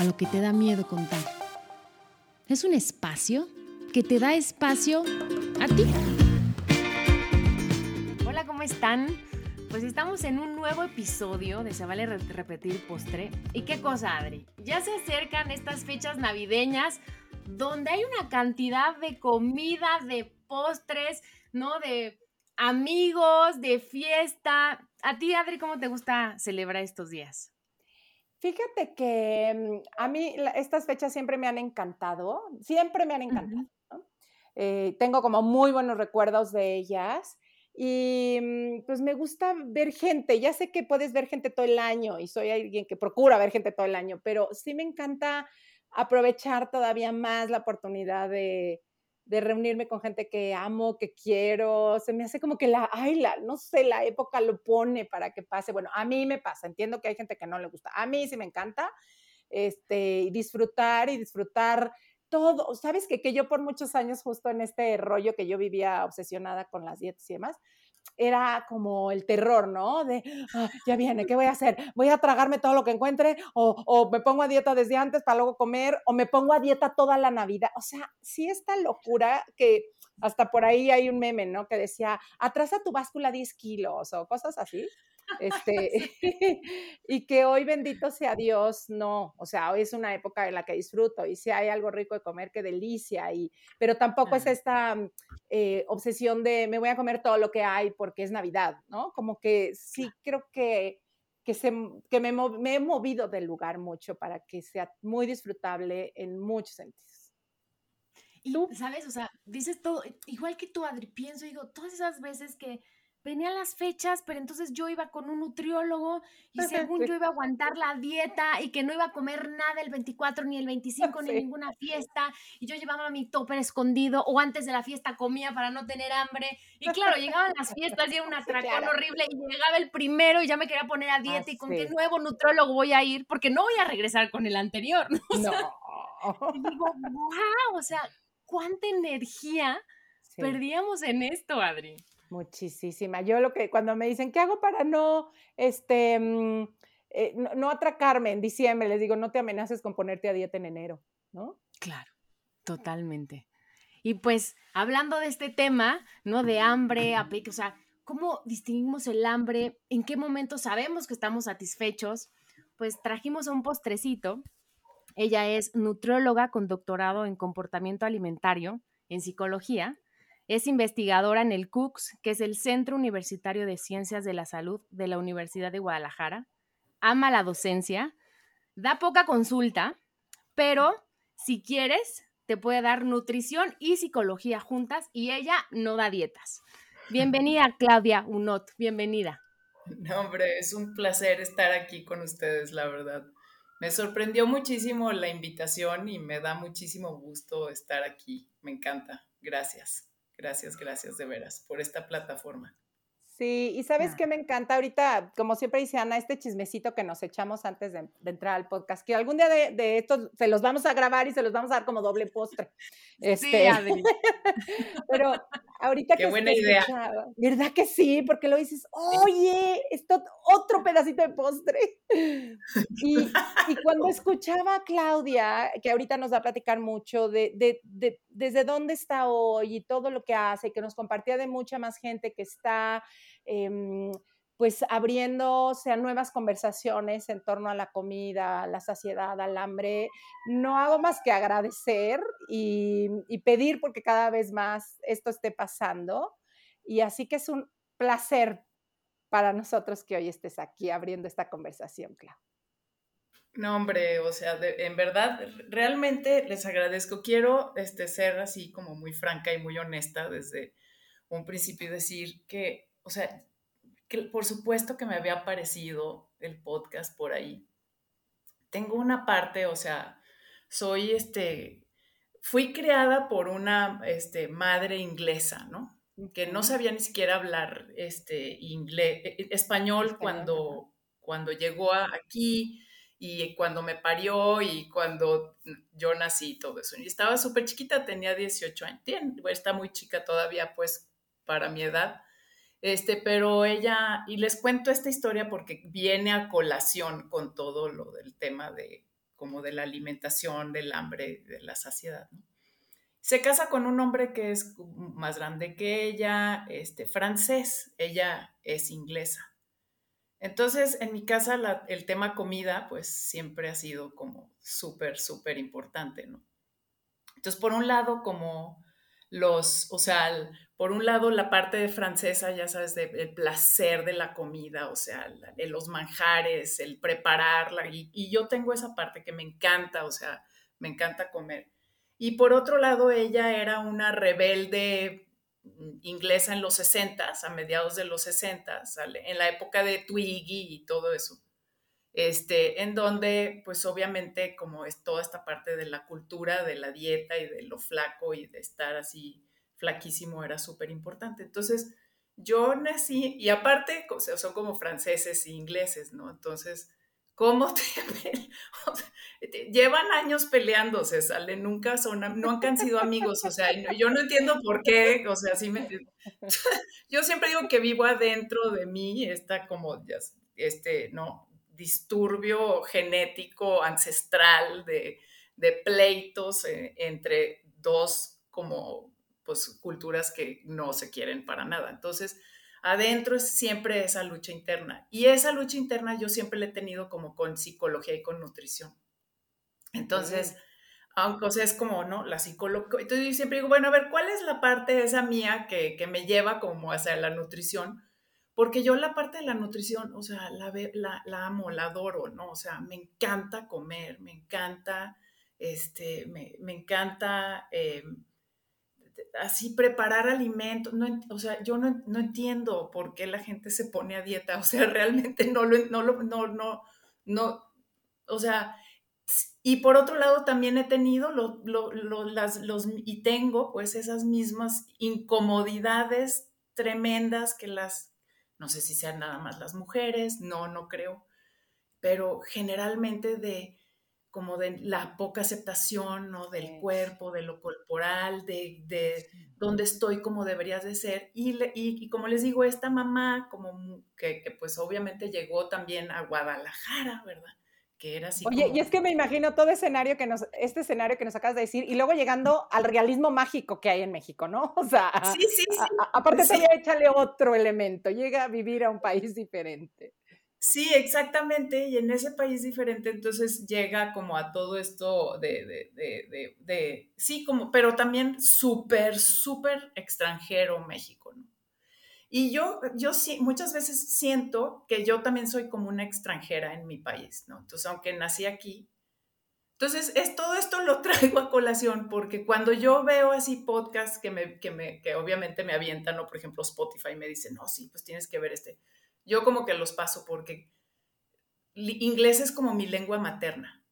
a lo que te da miedo contar. Es un espacio que te da espacio a ti. Hola, ¿cómo están? Pues estamos en un nuevo episodio de Se vale repetir postre. ¿Y qué cosa, Adri? Ya se acercan estas fechas navideñas donde hay una cantidad de comida, de postres, ¿no? De amigos, de fiesta. ¿A ti, Adri, cómo te gusta celebrar estos días? Fíjate que mm, a mí estas fechas siempre me han encantado, siempre me han encantado. Eh, tengo como muy buenos recuerdos de ellas y mm, pues me gusta ver gente. Ya sé que puedes ver gente todo el año y soy alguien que procura ver gente todo el año, pero sí me encanta aprovechar todavía más la oportunidad de, de reunirme con gente que amo, que quiero. Se me hace como que la, ay, la, no sé, la época lo pone para que pase. Bueno, a mí me pasa, entiendo que hay gente que no le gusta. A mí sí me encanta este, disfrutar y disfrutar todo. Sabes que, que yo por muchos años, justo en este rollo que yo vivía obsesionada con las dietas y demás, era como el terror, ¿no? De, ah, ya viene, ¿qué voy a hacer? ¿Voy a tragarme todo lo que encuentre? O, o, me pongo a dieta desde antes para luego comer? ¿O me pongo a dieta toda la Navidad? O sea, sí esta locura que hasta por ahí hay un meme, ¿no? Que decía, atrasa tu báscula 10 kilos o cosas así. Este, y que hoy, bendito sea Dios, no, o sea, hoy es una época en la que disfruto y si hay algo rico de comer, qué delicia, y, pero tampoco es esta eh, obsesión de me voy a comer todo lo que hay porque es Navidad, ¿no? Como que sí creo que, que, se, que me, me he movido del lugar mucho para que sea muy disfrutable en muchos sentidos. Y, ¿sabes? O sea, dices todo, igual que tú, Adri, pienso, digo, todas esas veces que venían las fechas, pero entonces yo iba con un nutriólogo y según yo iba a aguantar la dieta y que no iba a comer nada el 24 ni el 25 ni ninguna fiesta y yo llevaba mi topper escondido o antes de la fiesta comía para no tener hambre y claro, llegaban las fiestas y era un atracón horrible y llegaba el primero y ya me quería poner a dieta y con qué nuevo nutriólogo voy a ir porque no voy a regresar con el anterior. ¿no? Y digo, wow, o sea, cuánta energía perdíamos en esto, Adri. Muchísima. Yo lo que cuando me dicen, ¿qué hago para no, este, mm, eh, no, atracarme en diciembre? Les digo, no te amenaces con ponerte a dieta en enero, ¿no? Claro, totalmente. Y pues, hablando de este tema, ¿no? De hambre, o sea, ¿cómo distinguimos el hambre? ¿En qué momento sabemos que estamos satisfechos? Pues trajimos un postrecito. Ella es nutrióloga con doctorado en comportamiento alimentario, en psicología, es investigadora en el CUCS, que es el Centro Universitario de Ciencias de la Salud de la Universidad de Guadalajara. Ama la docencia, da poca consulta, pero si quieres, te puede dar nutrición y psicología juntas y ella no da dietas. Bienvenida, Claudia Unot, bienvenida. No, hombre, es un placer estar aquí con ustedes, la verdad. Me sorprendió muchísimo la invitación y me da muchísimo gusto estar aquí. Me encanta. Gracias. Gracias, gracias de veras por esta plataforma. Sí, y sabes qué me encanta ahorita, como siempre dice Ana, este chismecito que nos echamos antes de, entrar al podcast, que algún día de, de estos se los vamos a grabar y se los vamos a dar como doble postre. Este, sí, Adri. pero ahorita qué buena idea. ¿Verdad que sí? Porque lo dices, oye, esto otro pedacito de postre. Y, y, cuando escuchaba a Claudia, que ahorita nos va a platicar mucho de, de, de desde dónde está hoy y todo lo que hace, que nos compartía de mucha más gente que está Em, pues abriéndose a nuevas conversaciones en torno a la comida, la saciedad, al hambre, no hago más que agradecer y, pedir porque cada vez más esto esté pasando. Y así que es un placer para nosotros que hoy estés aquí abriendo esta conversación, Clau. No, hombre, o sea, en verdad, realmente les agradezco. Quiero este, ser así como muy franca y muy honesta desde un principio y decir que o sea, que por supuesto que me había aparecido el podcast por ahí. Tengo una parte, o sea, soy este, fui creada por una este, madre inglesa, ¿no? Que no sabía ni siquiera hablar este, inglés, e, e, español cuando, cuando llegó aquí y cuando me parió y cuando yo nací y todo eso. Y estaba súper chiquita, tenía 18 años, está muy chica todavía, pues, para mi edad. Este, pero ella, y les cuento esta historia porque viene a colación con todo lo del tema de, como de la alimentación, del hambre, de la saciedad. Se casa con un hombre que es más grande que ella, este, francés, ella es inglesa. Entonces, en mi casa el tema comida, pues siempre ha sido como súper, súper importante, ¿no? Entonces, por un lado, como los, o sea, por un lado la parte francesa, ya sabes, del placer de la comida, o sea, de los manjares, el prepararla, y, y, yo tengo esa parte que me encanta, o sea, me encanta comer. Y por otro lado, ella era una rebelde inglesa en los 60, a mediados de los 60, en la época de Twiggy y todo eso. Este, en donde, pues obviamente, como es toda esta parte de la cultura, de la dieta y de lo flaco y de estar así flaquísimo era súper importante. Entonces, yo nací, y aparte, son como franceses e ingleses, ¿no? Entonces, ¿Cómo te Llevan años peleándose, sale, nunca son, nunca han sido amigos, o sea, yo no entiendo por qué, o sea, sí me... Yo siempre digo que vivo adentro de mí, está como, este, ¿no? Disturbio genético, ancestral, de, pleitos eh, entre dos como, pues, culturas que no se quieren para nada. Entonces, adentro es siempre esa lucha interna. Y esa lucha interna yo siempre la he tenido como con psicología y con nutrición. Entonces, aunque o sea, es como, ¿no? La psicología. Entonces yo siempre digo, bueno, a ver, ¿cuál es la parte esa mía que, me lleva como hacia la nutrición? Porque yo la parte de la nutrición, o sea, la, la, la amo, la adoro, ¿no? O sea, me encanta comer, me encanta, este, me, encanta... Em, así preparar alimentos, no, o sea, yo no, no, entiendo por qué la gente se pone a dieta, o sea, realmente no lo, no lo, no, no, no, o sea, y por otro lado también he tenido lo, lo, las, los, y tengo pues esas mismas incomodidades tremendas que las, no sé si sean nada más las mujeres, no, no creo, pero generalmente de como de la poca aceptación, ¿no? Del cuerpo, de lo corporal, de, de dónde estoy como deberías de ser. Y, y, como les digo, esta mamá, como que, que, pues obviamente llegó también a Guadalajara, ¿verdad? Que era así. Oye, y es que me imagino todo escenario que nos, este escenario que nos acabas de decir, y luego llegando al realismo mágico que hay en México, ¿no? O sea, sí, sí, sí. aparte sí. échale otro elemento, llega a vivir a un país diferente. Sí, exactamente. Y en ese país diferente, entonces llega como a todo esto de, de, de, de, sí, como, pero también súper, súper extranjero México, ¿no? Y yo, yo sí, muchas veces siento que yo también soy como una extranjera en mi país, ¿no? Entonces, aunque nací aquí, entonces es todo esto lo traigo a colación porque cuando yo veo así podcasts que me, que me, que obviamente me avientan, o por ejemplo Spotify me dice, no, sí, pues tienes que ver este yo como que los paso porque inglés es como mi lengua materna,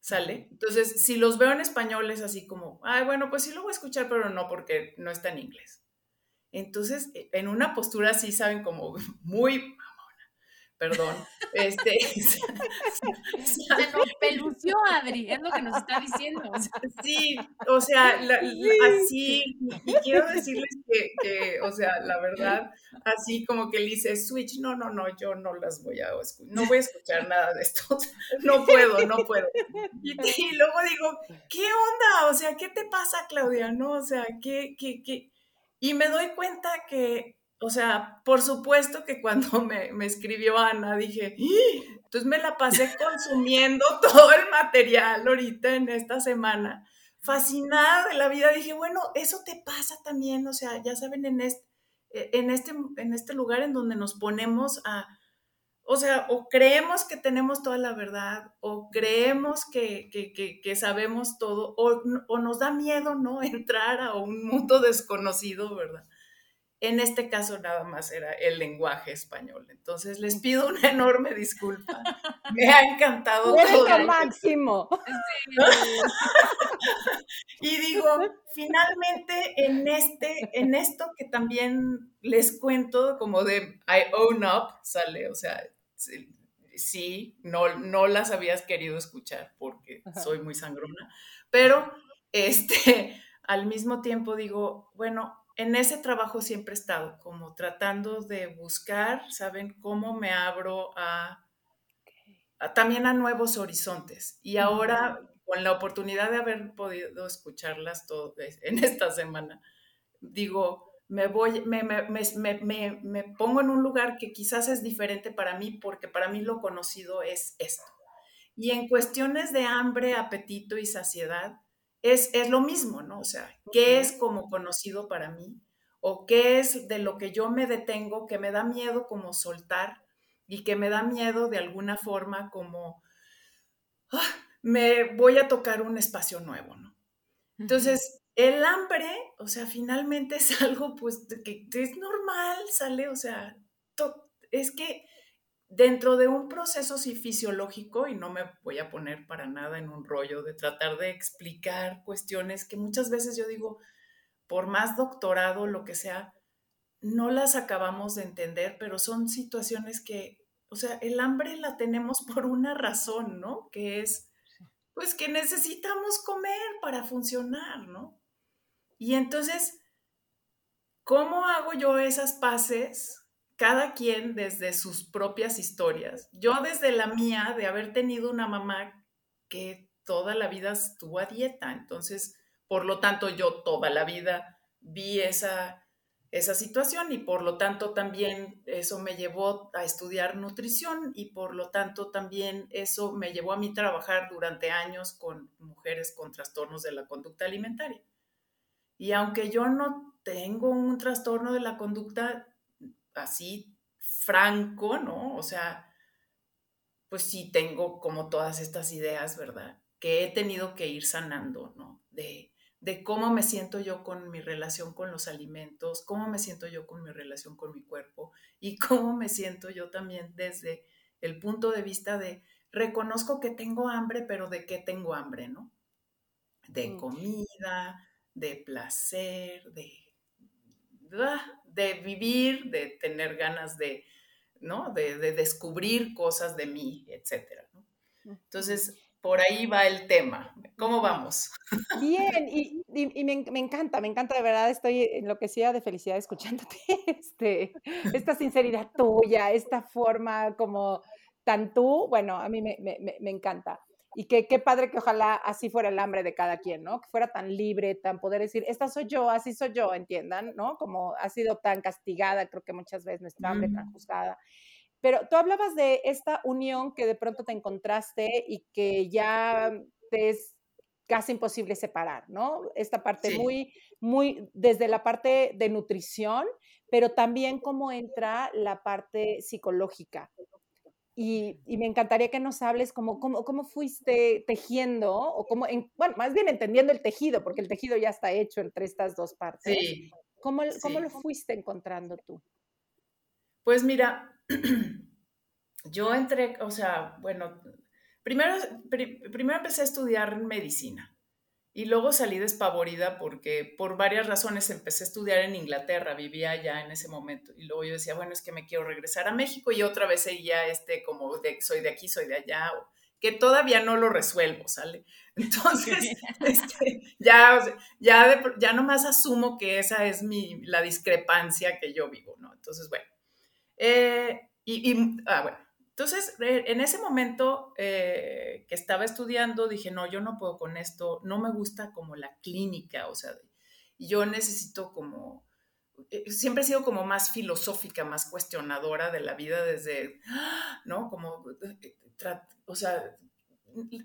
¿sale? Entonces, si los veo en español es así como, ay, bueno, pues sí lo voy a escuchar, pero no porque no está en inglés. Entonces, e, en una postura así, saben, como muy perdón. Este, se nos pelució, Adri, es lo que nos está diciendo. Sí, o sea, así, y quiero decirles que, o sea, la verdad, así como que le dice Switch, no, no, no, yo no las voy a no voy a escuchar nada de esto, no puedo, no puedo. Y, y, luego digo, ¿qué onda? O sea, ¿qué te pasa, Claudia? No, o sea, ¿qué, qué, qué? Y me doy cuenta que o sea, por supuesto que cuando me, me escribió Ana dije, ¡Ah!". entonces me la pasé consumiendo todo el material ahorita en esta semana, fascinada de la vida. Dije, bueno, eso te pasa también, o sea, ya saben, en este, en este, en este lugar en donde nos ponemos a, o sea, o creemos que tenemos toda la verdad, o creemos que, que, que, que sabemos todo, o, o, nos da miedo, ¿no? Entrar a un mundo desconocido, ¿verdad? En este caso nada más era el lenguaje español. Entonces les pido una enorme disculpa. Me ha encantado. Eres máximo. y digo, finalmente en este, en esto que también les cuento, como de I own up, sale, o sea, sí, no, no las habías querido escuchar porque soy muy sangrona, pero este, al mismo tiempo digo, bueno, en ese trabajo siempre he estado, como tratando de buscar, ¿saben? Cómo me abro a, también a nuevos horizontes. Y ahora, con la oportunidad de haber podido escucharlas todo en esta semana, digo, me voy, me, me, me, me, pongo en un lugar que quizás es diferente para mí, porque para mí lo conocido es esto. Y en cuestiones de hambre, apetito y saciedad, es, es lo mismo, ¿no? O sea, ¿qué es como conocido para mí? ¿O qué es de lo que yo me detengo, que me da miedo como soltar y que me da miedo de alguna forma como, ah, me voy a tocar un espacio nuevo, ¿no? Entonces, el hambre, o sea, finalmente es algo pues que es normal, sale, o sea, es que dentro de un proceso sí fisiológico, y no me voy a poner para nada en un rollo de tratar de explicar cuestiones que muchas veces yo digo, por más doctorado, lo que sea, no las acabamos de entender, pero son situaciones que, o sea, el hambre la tenemos por una razón, ¿no? Que es, pues que necesitamos comer para funcionar, ¿no? Y entonces, ¿cómo hago yo esas paces? Cada quien desde sus propias historias. Yo desde la mía, de haber tenido una mamá que toda la vida estuvo a dieta. Entonces, por lo tanto, yo toda la vida vi esa, esa situación y por lo tanto también eso me llevó a estudiar nutrición y por lo tanto también eso me llevó a mí trabajar durante años con mujeres con trastornos de la conducta alimentaria. Y aunque yo no tengo un trastorno de la conducta así franco, ¿no? O sea, pues sí tengo como todas estas ideas, ¿verdad? Que he tenido que ir sanando, ¿no? De, de cómo me siento yo con mi relación con los alimentos, cómo me siento yo con mi relación con mi cuerpo y cómo me siento yo también desde el punto de vista de reconozco que tengo hambre, pero de qué tengo hambre, ¿no? De mm. comida, de placer, de, de vivir, de tener ganas de, ¿no? De, descubrir cosas de mí, etcétera. Entonces, por ahí va el tema. ¿Cómo vamos? Bien, y, me, encanta, me encanta, de verdad, estoy enloquecida de felicidad escuchándote, este, esta sinceridad tuya, esta forma como tan tú, bueno, a mí me, me encanta. Y que qué padre que ojalá así fuera el hambre de cada quien, ¿no? Que fuera tan libre, tan poder decir, esta soy yo, así soy yo, entiendan, ¿no? Como ha sido tan castigada, creo que muchas veces nuestra hambre tan juzgada. Pero tú hablabas de esta unión que de pronto te encontraste y que ya te es casi imposible separar, ¿no? Esta parte muy, muy, desde la parte de nutrición, pero también cómo entra la parte psicológica. Y, me encantaría que nos hables cómo, cómo, fuiste tejiendo, o cómo, bueno, más bien entendiendo el tejido, porque el tejido ya está hecho entre estas dos partes. Sí, ¿Cómo, ¿Cómo lo fuiste encontrando tú? Pues mira, yo entré, o sea, bueno, primero, primero empecé a estudiar medicina. Y luego salí despavorida porque por varias razones empecé a estudiar en Inglaterra, vivía allá en ese momento. Y luego yo decía, bueno, es que me quiero regresar a México y otra vez seguía este como de soy de aquí, soy de allá, que todavía no lo resuelvo, ¿sale? Entonces, este, ya, ya, ya nomás asumo que esa es mi, la discrepancia que yo vivo, ¿no? Entonces, bueno. Eh, y, y ah, bueno, entonces, eh, en ese momento eh, que estaba estudiando, dije, no, yo no puedo con esto, no me gusta como la clínica, o sea, yo necesito como, eh, siempre he sido como más filosófica, más cuestionadora de la vida desde, ¿no? Como, o sea,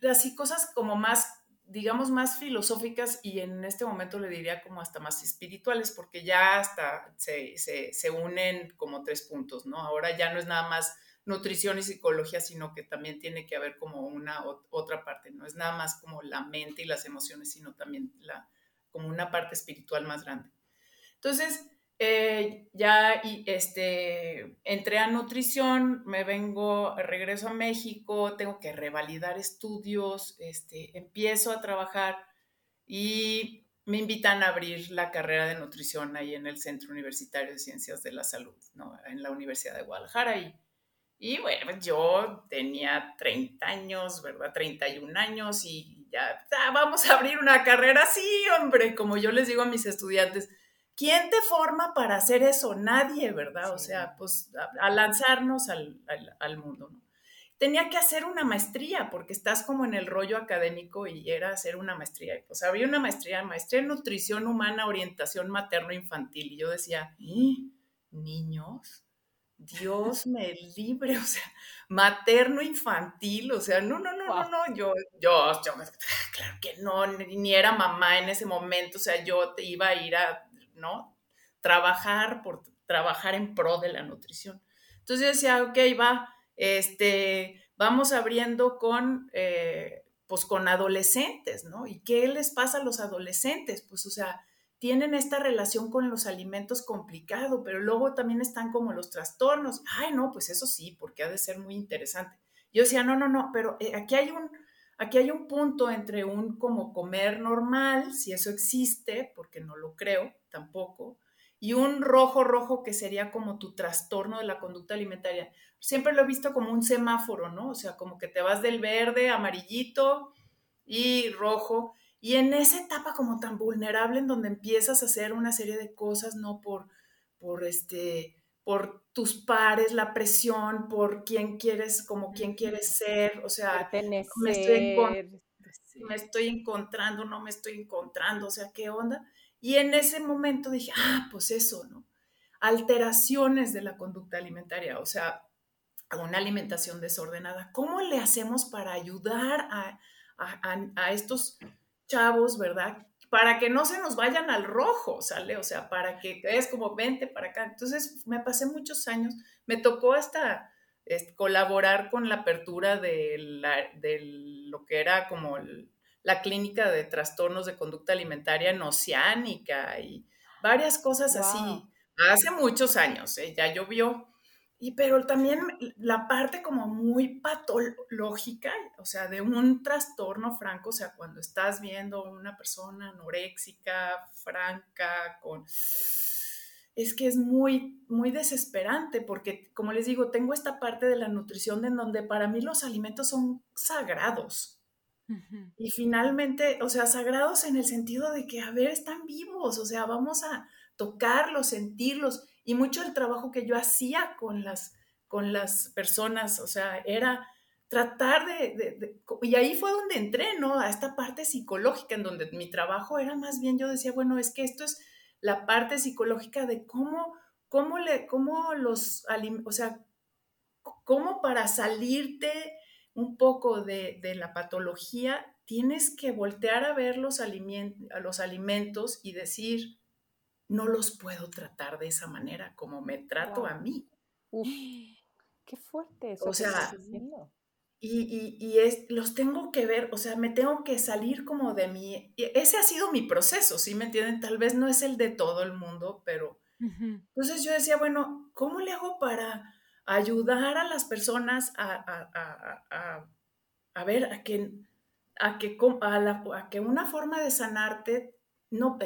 así cosas como más, digamos, más filosóficas y en este momento le diría como hasta más espirituales, porque ya hasta se, se, se unen como tres puntos, ¿no? Ahora ya no es nada más nutrición y psicología, sino que también tiene que haber como una otra parte, no es nada más como la mente y las emociones, sino también la, como una parte espiritual más grande. Entonces, eh, ya y, este, entré a nutrición, me vengo, regreso a México, tengo que revalidar estudios, este, empiezo a trabajar y me invitan a abrir la carrera de nutrición ahí en el Centro Universitario de Ciencias de la Salud, ¿no? en la Universidad de Guadalajara. Y, y bueno, pues yo tenía 30 años, ¿verdad? 31 años y ya, ah, vamos a abrir una carrera, sí, hombre, como yo les digo a mis estudiantes ¿quién te forma para hacer eso? Nadie, ¿verdad? O sea, pues a, lanzarnos al, mundo, ¿no? Tenía que hacer una maestría porque estás como en el rollo académico y era hacer una maestría. Y pues había una maestría, maestría en nutrición humana, orientación materno-infantil. Y yo decía, ¿Eh? niños, Dios me libre, o sea, materno infantil, o sea, no, no, no, no, no, yo, yo, yo, claro que no, ni era mamá en ese momento, o sea, yo te iba a ir a ¿no? Trabajar por trabajar en pro de la nutrición. Entonces yo decía, ok, va, este, vamos abriendo con, eh, pues con adolescentes, ¿no? ¿Y qué les pasa a los adolescentes? Pues, o sea, tienen esta relación con los alimentos complicado, pero luego también están como los trastornos. Ay, no, pues eso sí, porque ha de ser muy interesante. Yo decía, no, no, no, pero eh, aquí hay un, aquí hay un punto entre un como comer normal, si eso existe, porque no lo creo, tampoco, y un rojo rojo que sería como tu trastorno de la conducta alimentaria. Siempre lo he visto como un semáforo, ¿no? O sea, como que te vas del verde, amarillito y rojo. Y en esa etapa como tan vulnerable en donde empiezas a hacer una serie de cosas, ¿no? Por, por este, por tus pares, la presión, por quién quieres, como quién quieres ser, o sea, me estoy, me estoy encontrando, no me estoy encontrando, o sea, ¿qué onda? Y en ese momento dije, ah, pues eso, ¿no? Alteraciones de la conducta alimentaria, o sea, una alimentación desordenada. ¿Cómo le hacemos para ayudar a, a, estos chavos, verdad? Para que no se nos vayan al rojo, ¿sale? O sea, para que es como vente para acá. Entonces, me pasé muchos años, me tocó hasta este, colaborar con la apertura de, la, de lo que era como el, la clínica de trastornos de conducta alimentaria en Oceánica y varias cosas así. Hace muchos años, ¿eh? ya llovió. Y pero también la parte como muy patológica, o sea, de un trastorno franco, o sea, cuando estás viendo una persona anoréxica, franca, con... Es que es muy, muy desesperante porque, como les digo, tengo esta parte de la nutrición en donde para mí los alimentos son sagrados. Y finalmente, o sea, sagrados en el sentido de que, a ver, están vivos, o sea, vamos a tocarlos, sentirlos. Y mucho del trabajo que yo hacía con las, con las personas, o sea, era tratar de, Y ahí fue donde entré, ¿no? A esta parte psicológica, en donde mi trabajo era más bien, yo decía, bueno, es que esto es la parte psicológica de cómo, cómo, le, cómo los, o sea, cómo para salirte un poco de, la patología, tienes que voltear a ver los, a los alimentos y decir, no los puedo tratar de esa manera como me trato a mí. qué fuerte eso. O sea, y, y, es, los tengo que ver, o sea, me tengo que salir como de mí. Ese ha sido mi proceso, ¿sí me entienden? Tal vez no es el de todo el mundo, pero... Entonces yo decía, bueno, ¿cómo le hago para ayudar a las personas a, a, ver, a que, a, que, a, que una forma de sanarte no...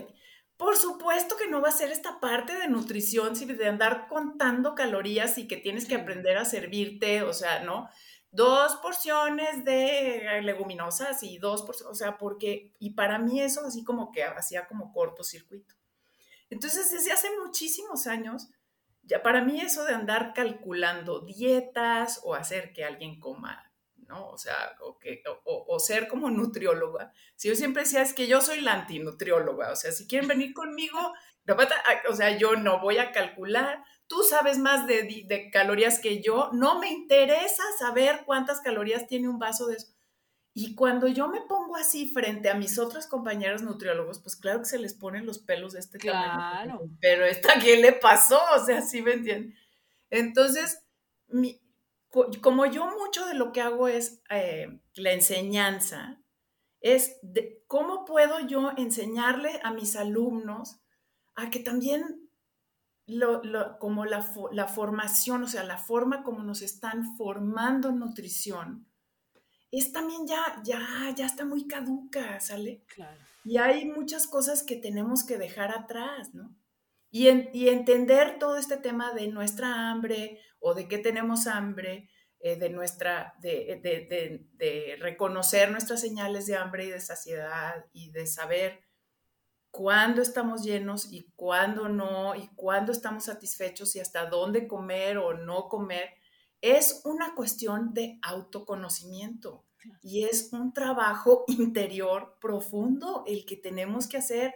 Por supuesto que no va a ser esta parte de nutrición, de andar contando calorías y que tienes que aprender a servirte, o sea, ¿no? Dos porciones de leguminosas y dos porciones, o sea, porque, y para mí eso así como que hacía como cortocircuito. Entonces, desde hace muchísimos años, ya para mí eso de andar calculando dietas o hacer que alguien coma, ¿no? O sea, o, que, o, ser como nutrióloga. Si yo siempre decía, es que yo soy la antinutrióloga, o sea, si quieren venir conmigo, o sea, yo no voy a calcular, tú sabes más de, de calorías que yo, no me interesa saber cuántas calorías tiene un vaso de eso. Y cuando yo me pongo así frente a mis otros compañeros nutriólogos, pues claro que se les ponen los pelos de este claro. Pero esta, ¿qué le pasó? O sea, ¿sí me entienden? Entonces, como yo mucho de lo que hago es eh, la enseñanza, es de cómo puedo yo enseñarle a mis alumnos a que también como la, la, formación, o sea, la forma como nos están formando en nutrición, es también ya, ya, ya está muy caduca, ¿sale? Claro. Y hay muchas cosas que tenemos que dejar atrás, ¿no? Y, y entender todo este tema de nuestra hambre o de qué tenemos hambre, eh, de nuestra, de, de, de, reconocer nuestras señales de hambre y de saciedad y de saber cuándo estamos llenos y cuándo no, y cuándo estamos satisfechos y hasta dónde comer o no comer, es una cuestión de autoconocimiento y es un trabajo interior profundo el que tenemos que hacer.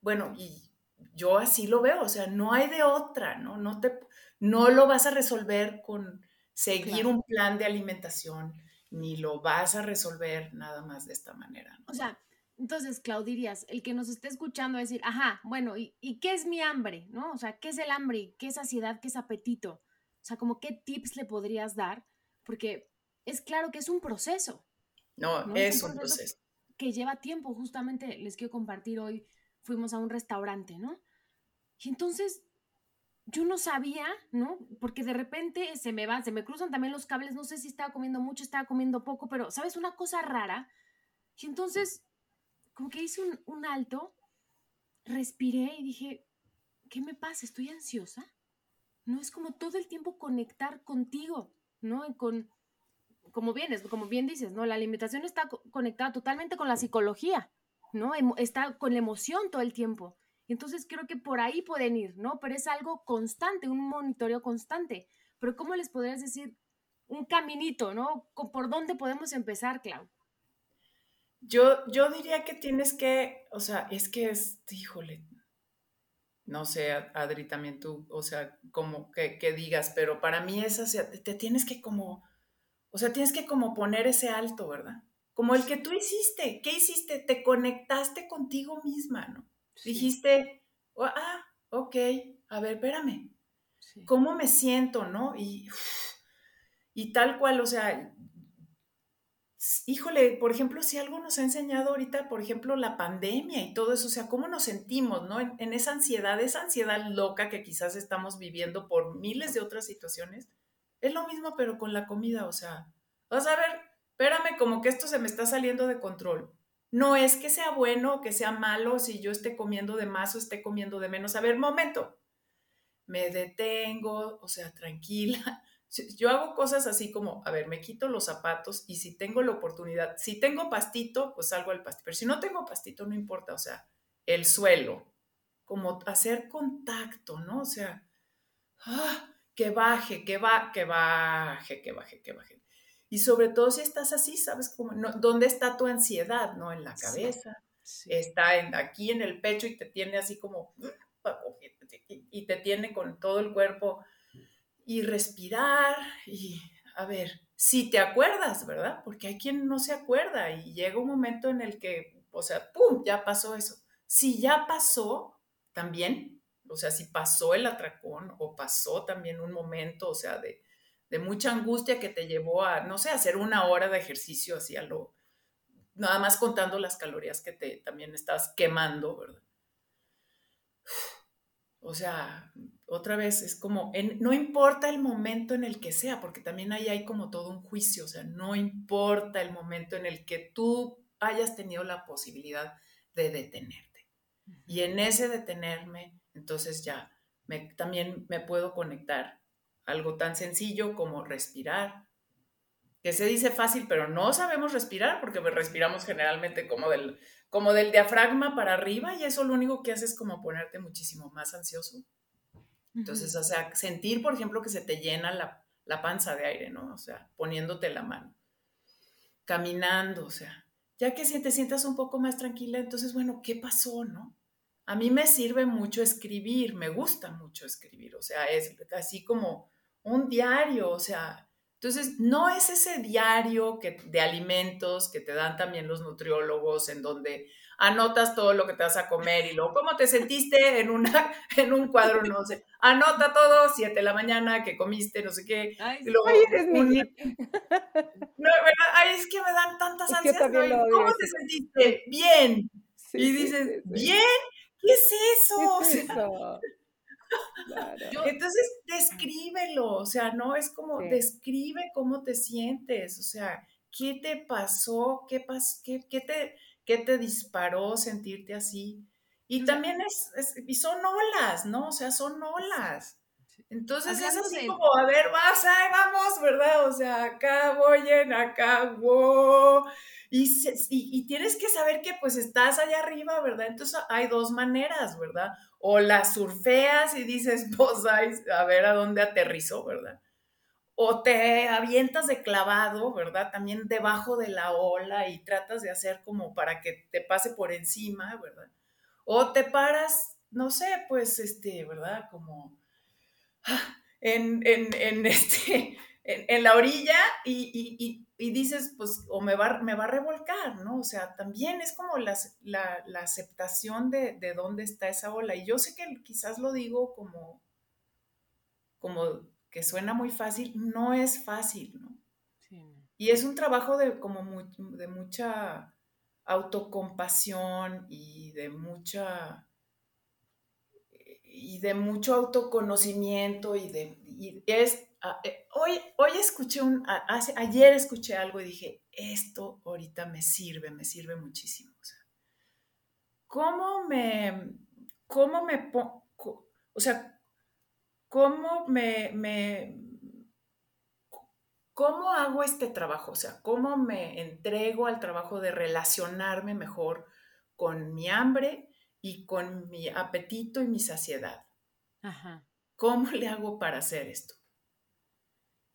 Bueno, y yo así lo veo, o sea, no hay de otra, ¿no? No, te, no lo vas a resolver con seguir un plan de alimentación, ni lo vas a resolver nada más de esta manera. O sea, entonces, Clau, dirías, el que nos esté escuchando decir, ajá, bueno, ¿y, ¿y, qué es mi hambre? ¿No? O sea, ¿qué es el hambre? ¿Qué es saciedad? ¿Qué es apetito? O sea, como qué tips le podrías dar, porque es claro que es un proceso. No, es, un proceso, Que lleva tiempo, justamente les quiero compartir hoy, fuimos a un restaurante, ¿no? Y entonces yo no sabía, ¿no? Porque de repente se me van, se me cruzan también los cables, no sé si estaba comiendo mucho, estaba comiendo poco, pero, ¿sabes? Una cosa rara. Y entonces como que hice un, alto, respiré y dije, ¿qué me pasa? ¿Estoy ansiosa? No es como todo el tiempo conectar contigo, ¿no? con, como bien, como bien dices, ¿no? La alimentación está conectada totalmente con la psicología, ¿no? Está con la emoción todo el tiempo. Entonces creo que por ahí pueden ir, ¿no? Pero es algo constante, un monitoreo constante. Pero ¿cómo les podrías decir un caminito, ¿no? ¿Por dónde podemos empezar, Clau? Yo, yo diría que tienes que, o sea, es que es, híjole, no sé, Adri, también tú, o sea, como que, digas, pero para mí es, sea, te tienes que como, o sea, tienes que como poner ese alto, ¿verdad? Como el que tú hiciste, ¿qué hiciste? Te conectaste contigo misma, ¿no? Dijiste, oh, ah, ok, a ver, espérame, ¿cómo me siento, no? Y, y tal cual, o sea, híjole, por ejemplo, si algo nos ha enseñado ahorita, por ejemplo, la pandemia y todo eso, o sea, cómo nos sentimos, ¿no? En, esa ansiedad, esa ansiedad loca que quizás estamos viviendo por miles de otras situaciones, es lo mismo, pero con la comida, o sea, vas a ver, espérame, como que esto se me está saliendo de control. No es que sea bueno o que sea malo si yo esté comiendo de más o esté comiendo de menos. A ver, momento, me detengo, o sea, tranquila, yo hago cosas así como, a ver, me quito los zapatos y si tengo la oportunidad, si tengo pastito, pues salgo al pastito, pero si no tengo pastito, no importa, o sea, el suelo, como hacer contacto, ¿no? O sea, ah, que baje, que va, que baje, que baje, que baje. Y sobre todo si estás así, ¿sabes cómo? ¿Dónde está tu ansiedad? ¿No? En la cabeza. Está en, aquí en el pecho y te tiene así como, y te tiene con todo el cuerpo y respirar y a ver, si te acuerdas, ¿verdad? Porque hay quien no se acuerda y llega un momento en el que, o sea, ¡pum!, ya pasó eso. Si ya pasó, también, o sea, si pasó el atracón o pasó también un momento, o sea, de, de mucha angustia que te llevó a, no sé, hacer una hora de ejercicio así a lo, nada más contando las calorías que te también estás quemando, ¿verdad? O sea, otra vez es como, no importa el momento en el que sea, porque también ahí hay como todo un juicio, o sea, no importa el momento en el que tú hayas tenido la posibilidad de detenerte. Y en ese detenerme, entonces ya me, también me puedo conectar algo tan sencillo como respirar, que se dice fácil, pero no sabemos respirar porque respiramos generalmente como del, como del diafragma para arriba y eso lo único que hace es como ponerte muchísimo más ansioso entonces, o sea, sentir, por ejemplo, que se te llena la, panza de aire, ¿no? O sea, poniéndote la mano, caminando, o sea, ya que si te sientas un poco más tranquila, entonces, bueno, ¿qué pasó, no? A mí me sirve mucho escribir, me gusta mucho escribir, o sea, es así como un diario, o sea, entonces no es ese diario que, de alimentos que te dan también los nutriólogos, en donde anotas todo lo que te vas a comer y luego cómo te sentiste en, una, en un cuadro, no sé, anota todo, siete de la mañana, que comiste, no sé qué. Ay, y luego, es mi... no, Ay, es que me dan tantas ansias. ¿Cómo te sentiste? Bien. y dices, ¿bien? ¿Qué es eso? Entonces, descríbelo, o sea, no es como, describe cómo te sientes, o sea, ¿qué te pasó? ¿Qué, pas qué, qué te, ¿Qué te disparó sentirte así? Y también es, y son olas, ¿no? O sea, son olas. Entonces es así como, a ver, vas, ahí vamos, ¿verdad? O sea, acá voy en, acá, wow. Y, y, tienes que saber que pues estás allá arriba, ¿verdad? Entonces hay dos maneras, ¿verdad? O la surfeas y dices, pues, a ver a dónde aterrizó, ¿verdad? o te avientas de clavado, ¿verdad? También debajo de la ola y tratas de hacer como para que te pase por encima, ¿verdad? O te paras, no sé, pues, este, ¿verdad? Como ah, en, este, en, la orilla y, dices, pues, o me va, me va a revolcar, ¿no? O sea, también es como la, la aceptación de, de dónde está esa ola. Y yo sé que quizás lo digo como, como que suena muy fácil, no es fácil, ¿no? Y es un trabajo de como de mucha autocompasión y de mucha y de mucho autoconocimiento y de es ah, eh, hoy hoy escuché un ayer escuché algo y dije esto ahorita me sirve me sirve muchísimo o sea, cómo me cómo me o sea ¿cómo me, cómo hago este trabajo? O sea, ¿cómo me entrego al trabajo de relacionarme mejor con mi hambre y con mi apetito y mi saciedad? ¿Cómo le hago para hacer esto?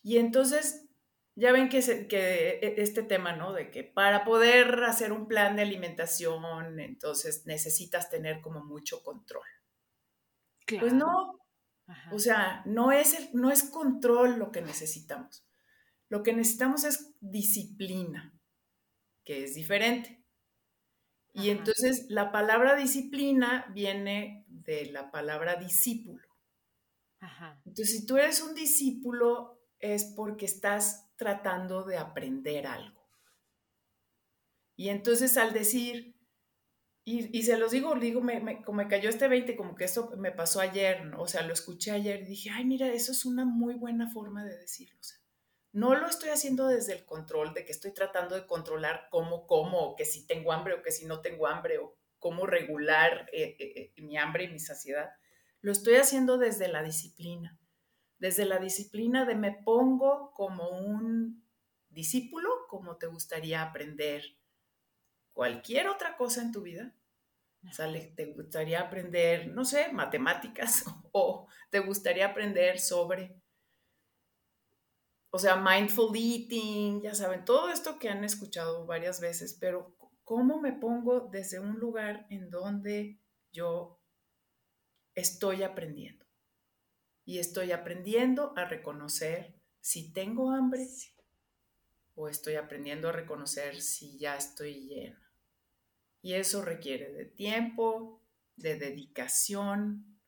Y entonces, ya ven que, que e, este tema, ¿no? De que para poder hacer un plan de alimentación, entonces necesitas tener como mucho control. Pues no, o sea, no es, no es control lo que necesitamos. Lo que necesitamos es disciplina, que es diferente. Y entonces la palabra disciplina viene de la palabra discípulo. Entonces, si tú eres un discípulo, es porque estás tratando de aprender algo. Y entonces al decir, y, se los digo, digo, me, como me cayó este 20, como que esto me pasó ayer, o sea, lo escuché ayer y dije, ay, mira, eso es una muy buena forma de decirlo. No lo estoy haciendo desde el control, de que estoy tratando de controlar cómo como, o que si tengo hambre o que si no tengo hambre, o cómo regular eh, eh, eh, mi hambre y mi saciedad. Lo estoy haciendo desde la disciplina, desde la disciplina de me pongo como un discípulo, como te gustaría aprender cualquier otra cosa en tu vida, te gustaría aprender, no sé, matemáticas o te gustaría aprender sobre, o sea, mindful eating, ya saben, todo esto que han escuchado varias veces, pero ¿cómo me pongo desde un lugar en donde yo estoy aprendiendo? Y estoy aprendiendo a reconocer si tengo hambre o estoy aprendiendo a reconocer si ya estoy llena. Y eso requiere de tiempo, de dedicación,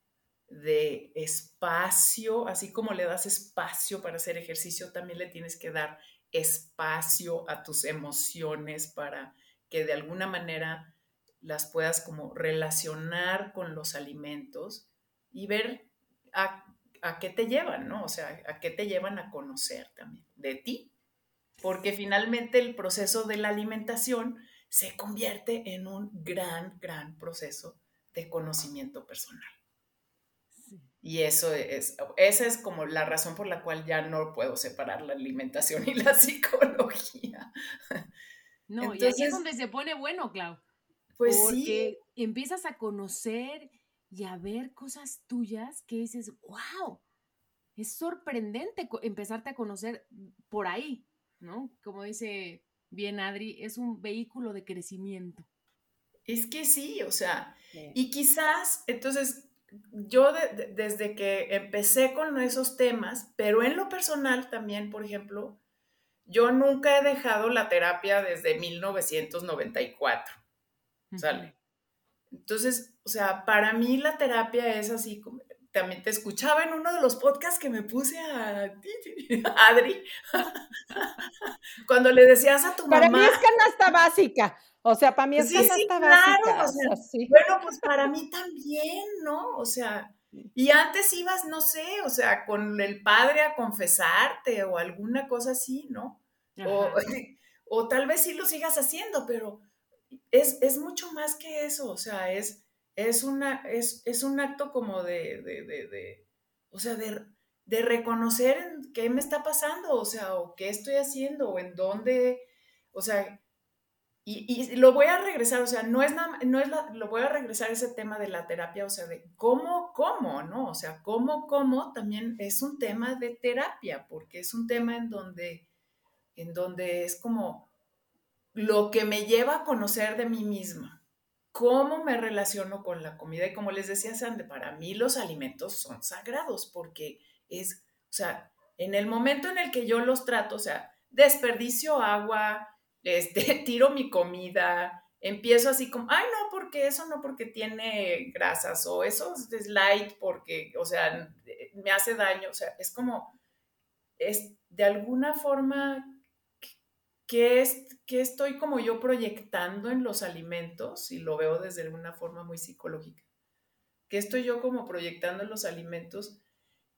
de espacio, así como le das espacio para hacer ejercicio, también le tienes que dar espacio a tus emociones para que de alguna manera las puedas como relacionar con los alimentos y ver a, a qué te llevan, ¿no? O sea, a qué te llevan a conocer también de ti. Porque finalmente el proceso de la alimentación se convierte en un gran, gran proceso de conocimiento personal. Y eso es, esa es como la razón por la cual ya no puedo separar la alimentación y la psicología. No, y ahí es donde se pone bueno, Clau. Pues porque empiezas a conocer y a ver cosas tuyas que dices, wow, es sorprendente empezarte a conocer por ahí, ¿no? Como dice bien, Adri, es un vehículo de crecimiento. Es que sí, o sea, y quizás, entonces, yo desde que empecé con esos temas, pero en lo personal también, por ejemplo, yo nunca he dejado la terapia desde 1994, ¿sale? Entonces, o sea, para mí la terapia es así como, también te escuchaba en uno de los podcasts que me puse a, Adri, cuando le decías a tu mamá. Para mí es canasta básica. O sea, para mí es canasta básica. bueno, pues para mí también, ¿no? O sea, Y antes ibas, no sé, o sea, con el padre a confesarte o alguna cosa así, ¿no? O, o, tal vez sí lo sigas haciendo, pero es, es, mucho más que eso, o sea, es, es, una, es, es un acto como de, de, de, o sea, de, de reconocer qué me está pasando, o sea, o qué estoy haciendo, o en dónde, o sea, y, y, lo voy a regresar, o sea, no es no es lo voy a regresar ese tema de la terapia, o sea, de cómo, cómo, ¿no? O sea, cómo, cómo también es un tema de terapia, porque es un tema en donde, en donde es como lo que me lleva a conocer de mí misma, cómo me relaciono con la comida. Y como les decía Sande, para mí los alimentos son sagrados porque es, o sea, en el momento en el que yo los trato, o sea, desperdicio agua, este, tiro mi comida, empiezo así como, ay, no, porque eso no, porque tiene grasas, o eso es light, porque, o sea, me hace daño, o sea, es como, es de alguna forma, ¿qué, es, qué estoy como yo proyectando en los alimentos? Y lo veo desde una forma muy psicológica. ¿Qué estoy yo como proyectando en los alimentos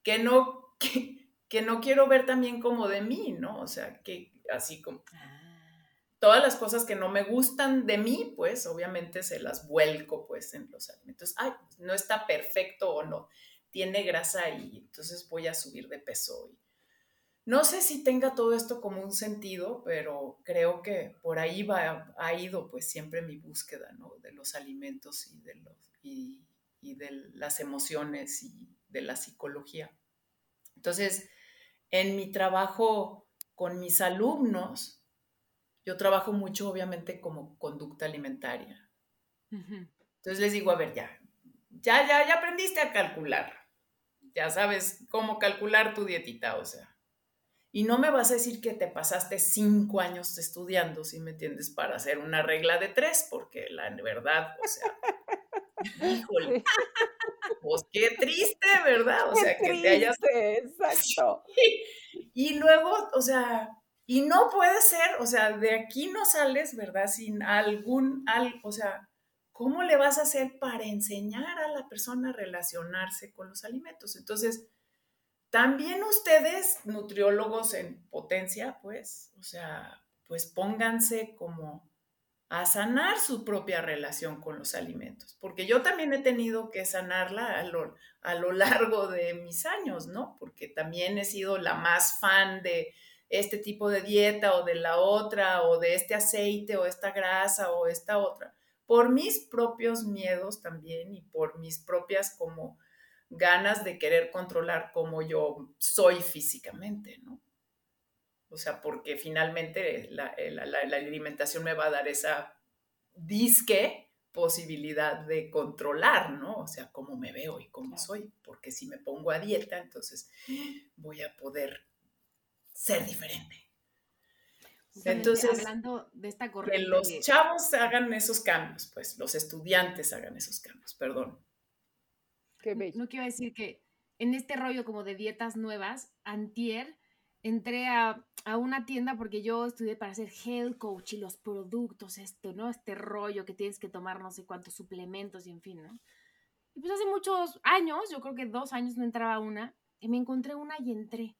que no, que, que no quiero ver también como de mí, ¿no? O sea, que así como... Ah todas las cosas que no me gustan de mí, pues obviamente se las vuelco pues en los alimentos. Ay, no está perfecto o no, tiene grasa y entonces voy a subir de peso. No sé si tenga todo esto como un sentido, pero creo que por ahí va, ha ido pues siempre mi búsqueda, ¿no? De los alimentos y de, los, y, y de las emociones y de la psicología. Entonces, en mi trabajo con mis alumnos, yo trabajo mucho, obviamente, como conducta alimentaria. Entonces les digo, a ver, ya, ya, ya, ya aprendiste a calcular. Ya sabes cómo calcular tu dietita, o sea. Y no me vas a decir que te pasaste cinco años estudiando, si me entiendes, para hacer una regla de tres, porque la verdad, o sea, híjole, pues qué triste, ¿verdad? O sea, que te hayas... Exacto. Y luego, o sea, y no puede ser, o sea, de aquí no sales, ¿verdad? Sin algún, al, o sea, ¿cómo le vas a hacer para enseñar a la persona a relacionarse con los alimentos? Entonces, también ustedes, nutriólogos en potencia, pues, o sea, pues pónganse como a sanar su propia relación con los alimentos, porque yo también he tenido que sanarla a lo, a lo largo de mis años, ¿no? Porque también he sido la más fan de este tipo de dieta o de la otra o de este aceite o esta grasa o esta otra, por mis propios miedos también y por mis propias como ganas de querer controlar cómo yo soy físicamente, ¿no? O sea, porque finalmente la, alimentación me va a dar esa disque posibilidad de controlar, ¿no? O sea, cómo me veo y cómo soy, porque si me pongo a dieta, entonces voy a poder ser diferente. Entonces, hablando de esta corriente, que los chavos hagan esos cambios, pues los estudiantes hagan esos cambios, perdón. No quiero decir que en este rollo como de dietas nuevas, antier entré a, a, una tienda porque yo estudié para ser health coach y los productos, esto, ¿no? Este rollo que tienes que tomar no sé cuántos suplementos y en fin, ¿no? Y pues hace muchos años, yo creo que dos años no entraba una, y me encontré una y entré.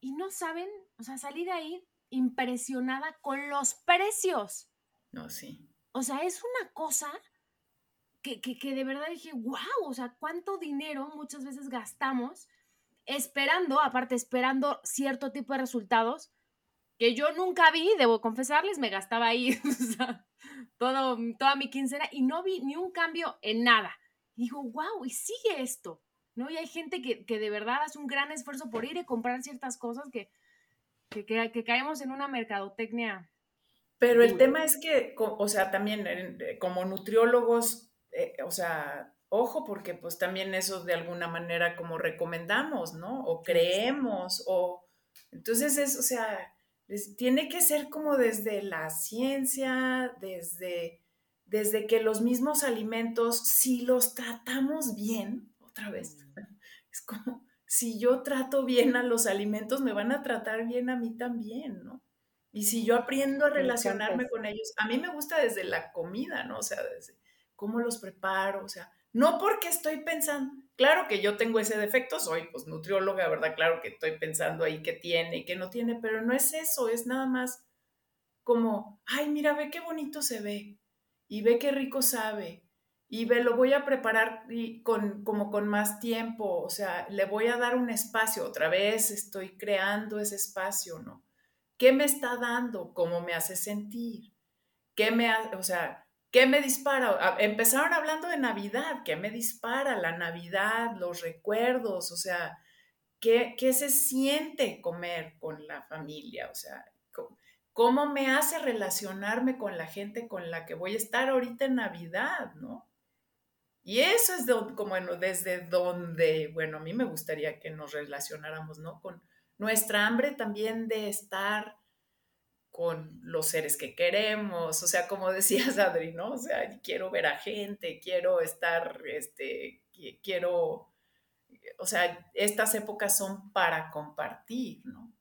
Y no saben, o sea, salí de ahí impresionada con los precios. No, sí. O sea, es una cosa que, que, de verdad dije, wow, o sea, cuánto dinero muchas veces gastamos esperando, aparte esperando cierto tipo de resultados que yo nunca vi, debo confesarles, me gastaba ahí todo, toda mi quincena y no vi ni un cambio en nada. Y digo, wow, y sigue esto. ¿no? Y hay gente que, de verdad hace un gran esfuerzo por ir y comprar ciertas cosas que, que, caemos en una mercadotecnia. Pero el tema es que, o sea, también eh, como nutriólogos, eh, o sea, ojo, porque pues también eso de alguna manera como recomendamos, ¿no? O creemos, o... Entonces es, o sea, tiene que ser como desde la ciencia, desde, desde que los mismos alimentos, si los tratamos bien, otra vez, es como, si yo trato bien a los alimentos, me van a tratar bien a mí también, ¿no? Y si yo aprendo a relacionarme con ellos, a mí me gusta desde la comida, ¿no? O sea, desde cómo los preparo, o sea, no porque estoy pensando, Claro que yo tengo ese defecto, soy pues nutrióloga, ¿verdad? Claro que estoy pensando ahí qué tiene y qué no tiene, pero no es eso, es nada más como, ay, mira, ve qué bonito se ve y ve qué rico sabe y ve, lo voy a preparar con, como con más tiempo, o sea, le voy a dar un espacio, otra vez estoy creando ese espacio, ¿no? ¿Qué me está dando? ¿Cómo me hace sentir? ¿Qué me, hace, o sea, ¿Qué me dispara? Empezaron hablando de Navidad, ¿qué me dispara? La Navidad, los recuerdos, o sea, ¿qué, qué se siente comer con la familia? O sea, ¿cómo me hace relacionarme con la gente con la que voy a estar ahorita en Navidad, no? Y eso es como desde donde, bueno, a mí me gustaría que nos relacionáramos, ¿no? Con nuestra hambre también de estar con los seres que queremos, o sea, como decías Adri, ¿no? O sea, quiero ver a gente, quiero estar, este, quiero, o sea, estas épocas son para compartir, ¿no?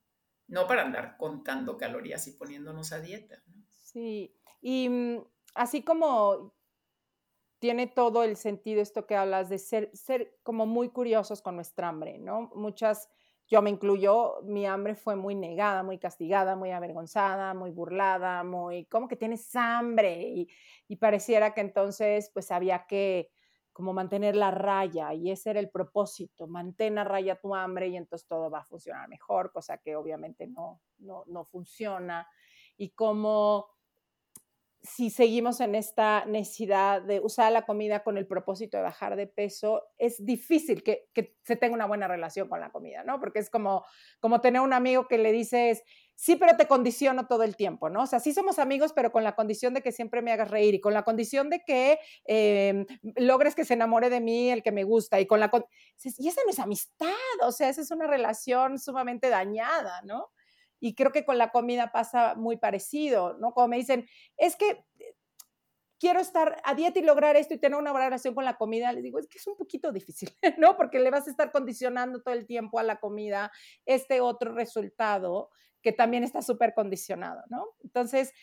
No para andar contando calorías y poniéndonos a dieta. Sí, y mm, así como tiene todo el sentido esto que hablas de ser, ser como muy curiosos con nuestra hambre, ¿no? Muchas yo me incluyo, mi hambre fue muy negada, muy castigada, muy avergonzada, muy burlada, muy, ¿cómo que tienes hambre? Y, pareciera que entonces pues había que como mantener la raya y ese era el propósito, mantén a raya tu hambre y entonces todo va a funcionar mejor, cosa que obviamente no, no, no funciona. Y como si seguimos en esta necesidad de usar la comida con el propósito de bajar de peso, es difícil que, se tenga una buena relación con la comida, ¿no? Porque es como, como tener un amigo que le dices, sí, pero te condiciono todo el tiempo, ¿no? O sea, sí somos amigos, pero con la condición de que siempre me hagas reír y con la condición de que em, logres que se enamore de mí el que me gusta y con la... y esa no es amistad, o sea, esa es una relación sumamente dañada, ¿no? Y creo que con la comida pasa muy parecido, ¿no? Como me dicen, es que eh, quiero estar a dieta y lograr esto y tener una buena relación con la comida, les digo, es que es un poquito difícil, ¿no? Porque le vas a estar condicionando todo el tiempo a la comida este otro resultado que también está súper condicionado, ¿no? Entonces,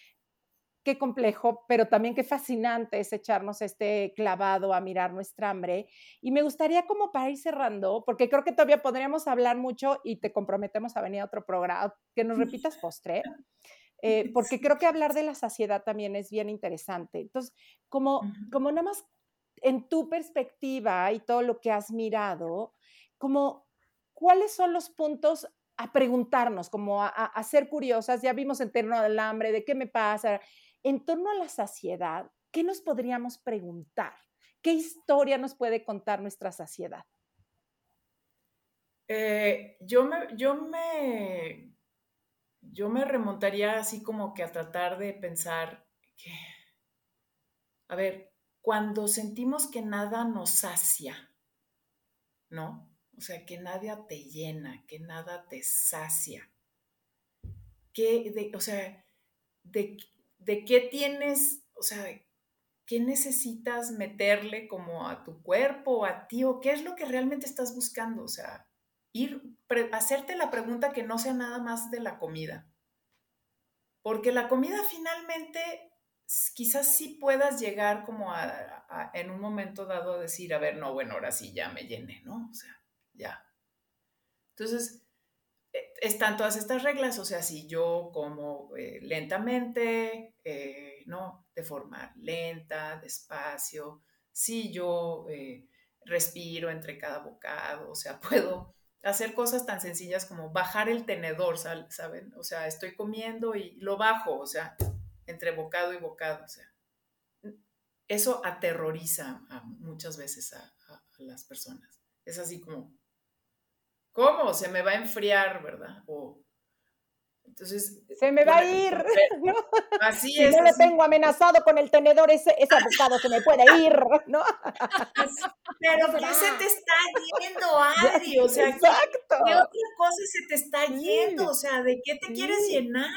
qué complejo, pero también qué fascinante es echarnos este clavado a mirar nuestra hambre. Y me gustaría como para ir cerrando, porque creo que todavía podríamos hablar mucho y te comprometemos a venir a otro programa, que nos repitas postre, eh, porque creo que hablar de la saciedad también es bien interesante. Entonces, como, como nada más en tu perspectiva y todo lo que has mirado, como cuáles son los puntos a preguntarnos, como a, a, ser curiosas, ya vimos en torno al hambre, de qué me pasa, en torno a la saciedad, ¿qué nos podríamos preguntar? ¿Qué historia nos puede contar nuestra saciedad? Eh, yo, me, yo, me, yo me remontaría así como que a tratar de pensar que, a ver, cuando sentimos que nada nos sacia, ¿no? O sea, que nada te llena, que nada te sacia. Que, de, o sea, de, de qué tienes, o sea, qué necesitas meterle como a tu cuerpo, a ti, o qué es lo que realmente estás buscando, o sea, ir, hacerte la pregunta que no sea nada más de la comida. Porque la comida finalmente quizás sí puedas llegar como a, en un momento dado a decir, a ver, no, bueno, ahora sí ya me llené, ¿no? O sea, ya. Entonces, están todas estas reglas, o sea, si yo como eh, lentamente, eh, ¿no? De forma lenta, despacio, si yo eh, respiro entre cada bocado, o sea, puedo hacer cosas tan sencillas como bajar el tenedor, ¿saben? O sea, estoy comiendo y lo bajo, o sea, entre bocado y bocado, o sea. Eso aterroriza muchas veces a las personas. Es así como, ¿cómo? Se me va a enfriar, ¿verdad? O, entonces. Se me va a ir. ¿no? Así si es. no lo tengo amenazado con el tenedor, ese, ese se me puede ir, ¿no? Pero ¿qué se te está yendo, Adri? O sea, Exacto. ¿qué, otra cosa se te está yendo? O sea, ¿de qué te quieres llenar?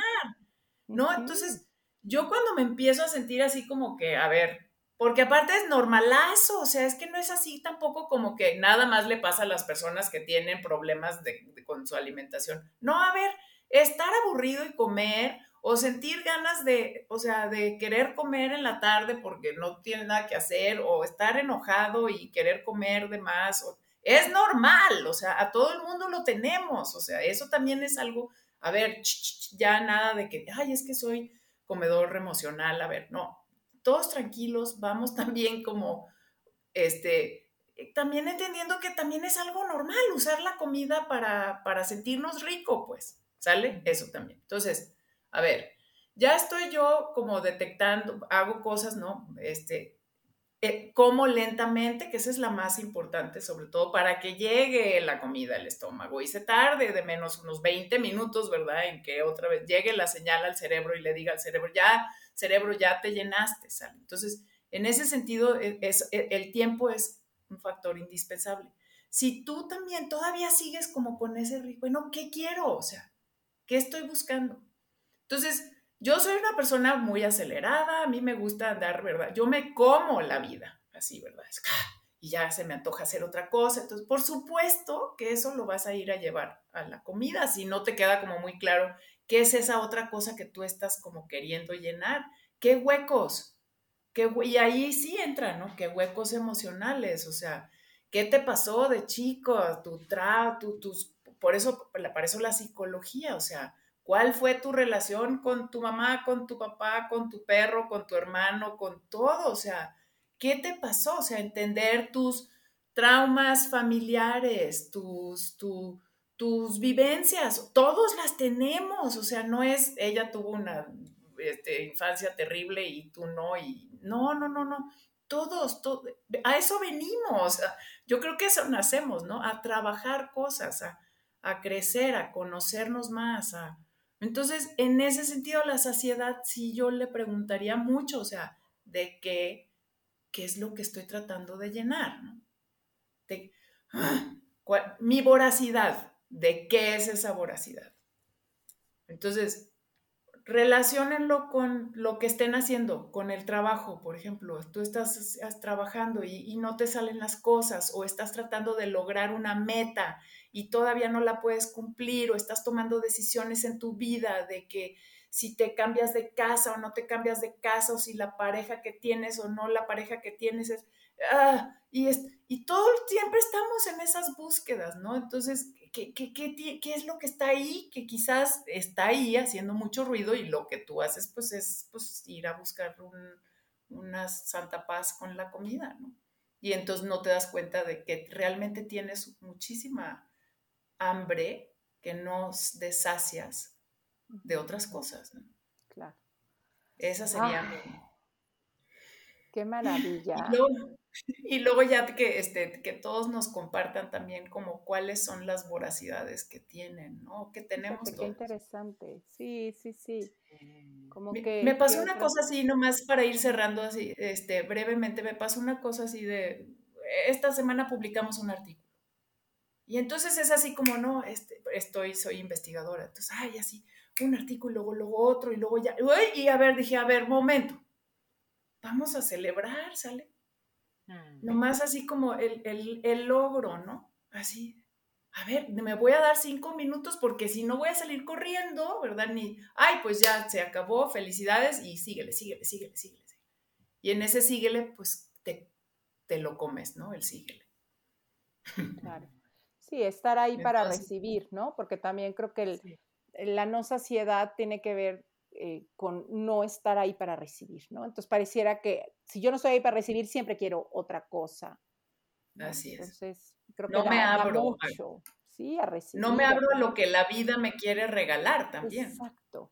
¿No? Entonces, yo cuando me empiezo a sentir así como que, a ver, porque aparte es normalazo, o sea, es que no es así tampoco como que nada más le pasa a las personas que tienen problemas con su alimentación. No, a ver, estar aburrido y comer o sentir ganas de, o sea, de querer comer en la tarde porque no tiene nada que hacer o estar enojado y querer comer de más. es normal, o sea, a todo el mundo lo tenemos, o sea, eso también es algo, a ver, ya nada de que, ay, es que soy comedor emocional, a ver, no, todos tranquilos, vamos también como, este, también entendiendo que también es algo normal usar la comida para, para sentirnos rico, pues, ¿sale? Eso también. Entonces, a ver, ya estoy yo como detectando, hago cosas, ¿no? Este, eh, como lentamente, que esa es la más importante, sobre todo para que llegue la comida al estómago y se tarde de menos unos 20 minutos, ¿verdad? En que otra vez llegue la señal al cerebro y le diga al cerebro, ya, cerebro, ya te llenaste, ¿sale? Entonces, en ese sentido, e, es, e, el tiempo es un factor indispensable. Si tú también todavía sigues como con ese ritmo, bueno, ¿qué quiero? O sea, ¿qué estoy buscando? Entonces, yo soy una persona muy acelerada, a mí me gusta andar, ¿verdad? Yo me como la vida, así, ¿verdad? ¡ah! y ya se me antoja hacer otra cosa. Entonces, por supuesto que eso lo vas a ir a llevar a la comida, si no te queda como muy claro qué es esa otra cosa que tú estás como queriendo llenar. ¿Qué huecos? ¿Qué, y ahí sí entra, ¿no? ¿Qué huecos emocionales? O sea, ¿qué te pasó de chico? Tu tra, tu, tus, por eso, para eso la psicología, o sea, ¿Cuál fue tu relación con tu mamá, con tu papá, con tu perro, con tu hermano, con todo? O sea, ¿qué te pasó? O sea, entender tus traumas familiares, tus, tus vivencias, todos las tenemos, o sea, no es, ella tuvo una este, infancia terrible y tú no, y no, no, no, no, todos, a eso venimos, yo creo que eso nacemos, ¿no? A trabajar cosas, a, a crecer, a conocernos más, a, entonces, en ese sentido, la saciedad sí yo le preguntaría mucho, o sea, de qué, qué es lo que estoy tratando de llenar, ¿no? De, ¡ah! mi voracidad, ¿de qué es esa voracidad? Entonces, relacionenlo con lo que estén haciendo, con el trabajo, por ejemplo. Tú estás trabajando y, y, no te salen las cosas o estás tratando de lograr una meta y todavía no la puedes cumplir o estás tomando decisiones en tu vida de que si te cambias de casa o no te cambias de casa o si la pareja que tienes o no la pareja que tienes es... Ah, y, es, y todo siempre estamos en esas búsquedas, ¿no? Entonces, ¿qué, qué, qué, qué es lo que está ahí? Que quizás está ahí haciendo mucho ruido y lo que tú haces pues es pues, ir a buscar una santa paz con la comida, ¿no? Y entonces no te das cuenta de que realmente tienes muchísima hambre que no desasias de otras cosas. ¿no? Claro. Esa sería Qué maravilla. Y luego, ya que, este, que todos nos compartan también como cuáles son las voracidades que tienen, ¿no? Que tenemos Qué interesante. Sí, sí, sí. Como me, que, me pasó una cosa así, nomás para ir cerrando así, este, brevemente, me pasó una cosa así de, esta semana publicamos un artículo y entonces es así como, no, este, estoy, soy investigadora. Entonces, ay, así, un artículo, luego, luego otro, y luego ya, y a ver, dije, a ver, momento, vamos a celebrar, ¿sale? Mm. Nomás así como el, el, el logro, ¿no? Así, a ver, me voy a dar cinco minutos porque si no voy a salir corriendo, ¿verdad? Ni, ay, pues ya se acabó, felicidades y síguele, síguele, síguele, síguele. Y en ese síguele, pues te, te lo comes, ¿no? El síguele. Claro. Sí, estar ahí para recibir, ¿no? Porque también creo que la no saciedad tiene que ver eh, con no estar ahí para recibir, ¿no? Entonces pareciera que si yo no estoy ahí para recibir, siempre quiero otra cosa. Así es. Entonces, creo que no me abro mucho, sí, a recibir. No me abro a lo que la vida me quiere regalar también. Exacto.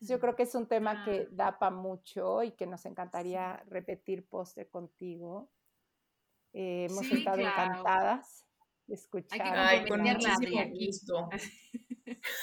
yo creo que es un tema que da para mucho y que nos encantaría repetir postre contigo. Eh, hemos estado encantadas escuchar. Ay, con muchísimo gusto.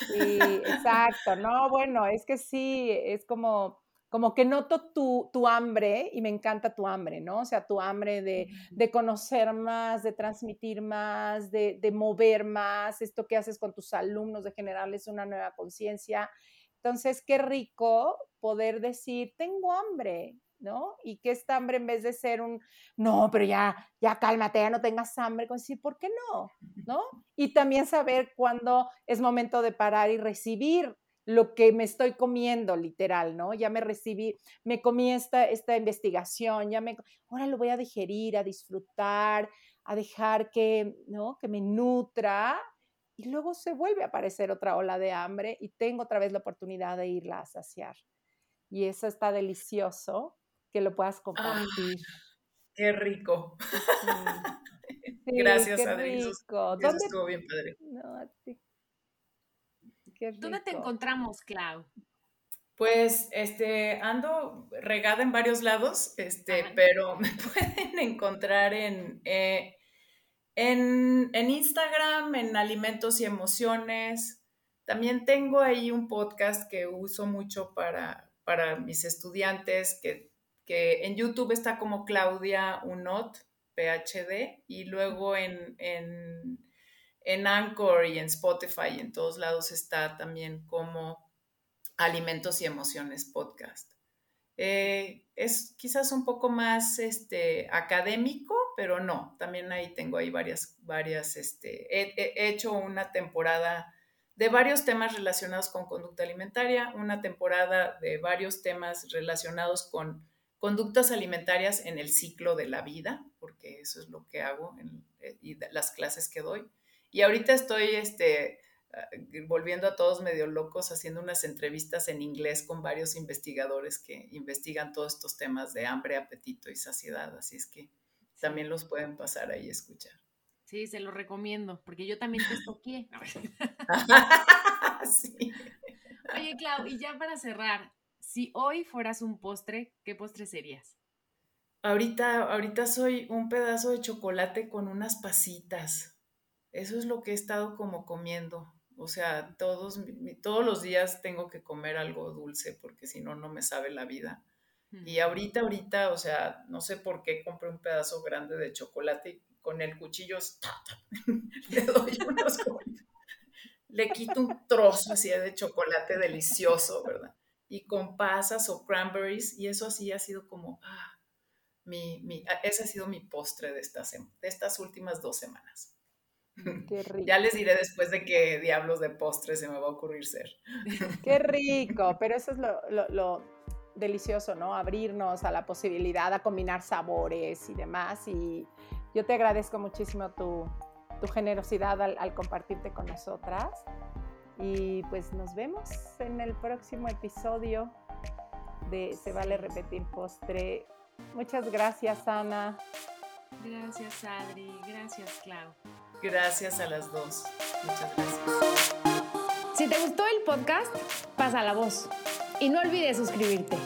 Sí, exacto. No, bueno, es que sí, es como, como que noto tu, tu, hambre y me encanta tu hambre, ¿no? O sea, tu hambre de, de conocer más, de transmitir más, de, de, mover más, esto que haces con tus alumnos, de generarles una nueva conciencia. Entonces, qué rico poder decir, tengo hambre, ¿no? Y que esta hambre en vez de ser un, no, pero ya, ya cálmate, ya no tengas hambre, con decir, ¿por qué no? ¿No? Y también saber cuándo es momento de parar y recibir lo que me estoy comiendo, literal, ¿no? Ya me recibí, me comí esta, esta investigación, ya me, ahora lo voy a digerir, a disfrutar, a dejar que, ¿no? que me nutra y luego se vuelve a aparecer otra ola de hambre y tengo otra vez la oportunidad de irla a saciar. Y eso está delicioso que lo puedas Ah, compartir. qué rico. Sí. Sí, Gracias, qué Adri. Eso, rico. eso ¿Dónde, estuvo bien padre. no, a ti. Qué ¿Dónde te rico. encontramos, Clau? Pues este ando regada en varios lados, este, Ajá. pero me pueden encontrar en, eh, en, en Instagram, en Alimentos y Emociones. También tengo ahí un podcast que uso mucho para, para mis estudiantes, que, que en YouTube está como Claudia Unot, PhD, y luego en, en, en Anchor y en Spotify y en todos lados está también como Alimentos y Emociones Podcast. Eh, es quizás un poco más este, académico, pero no, también ahí tengo ahí varias, varias, este, he, he hecho una temporada de varios temas relacionados con conducta alimentaria, una temporada de varios temas relacionados con conductas alimentarias en el ciclo de la vida, porque eso es lo que hago en, eh, y las clases que doy. Y ahorita estoy este, volviendo a todos medio locos haciendo unas entrevistas en inglés con varios investigadores que investigan todos estos temas de hambre, apetito y saciedad, así es que también los pueden pasar ahí a escuchar. Sí, se lo recomiendo, porque yo también te estoqué. sí. Oye, Clau, y ya para cerrar, si hoy fueras un postre, ¿qué postre serías? Ahorita, ahorita soy un pedazo de chocolate con unas pasitas. Eso es lo que he estado como comiendo. O sea, todos, todos los días tengo que comer algo dulce porque si no, no me sabe la vida. Y ahorita, ahorita, o sea, no sé por qué compré un pedazo grande de chocolate y con el cuchillo le doy unos le quito un trozo así de chocolate delicioso, ¿verdad? Y con pasas o cranberries, y eso así ha sido como, ah, mi, mi, ese ha sido mi postre de estas, de estas últimas dos semanas. Qué rico. Ya les diré después de qué diablos de postre se me va a ocurrir ser. Qué rico, pero eso es lo, lo, lo, delicioso, ¿no? Abrirnos a la posibilidad, a combinar sabores y demás. Y yo te agradezco muchísimo tu, tu generosidad al, al, compartirte con nosotras. Y pues nos vemos en el próximo episodio de Se vale repetir postre. Muchas gracias, Ana. Gracias, Adri. Gracias, Clau. Gracias a las dos. Muchas gracias. Si te gustó el podcast, pasa la voz. Y no olvides suscribirte.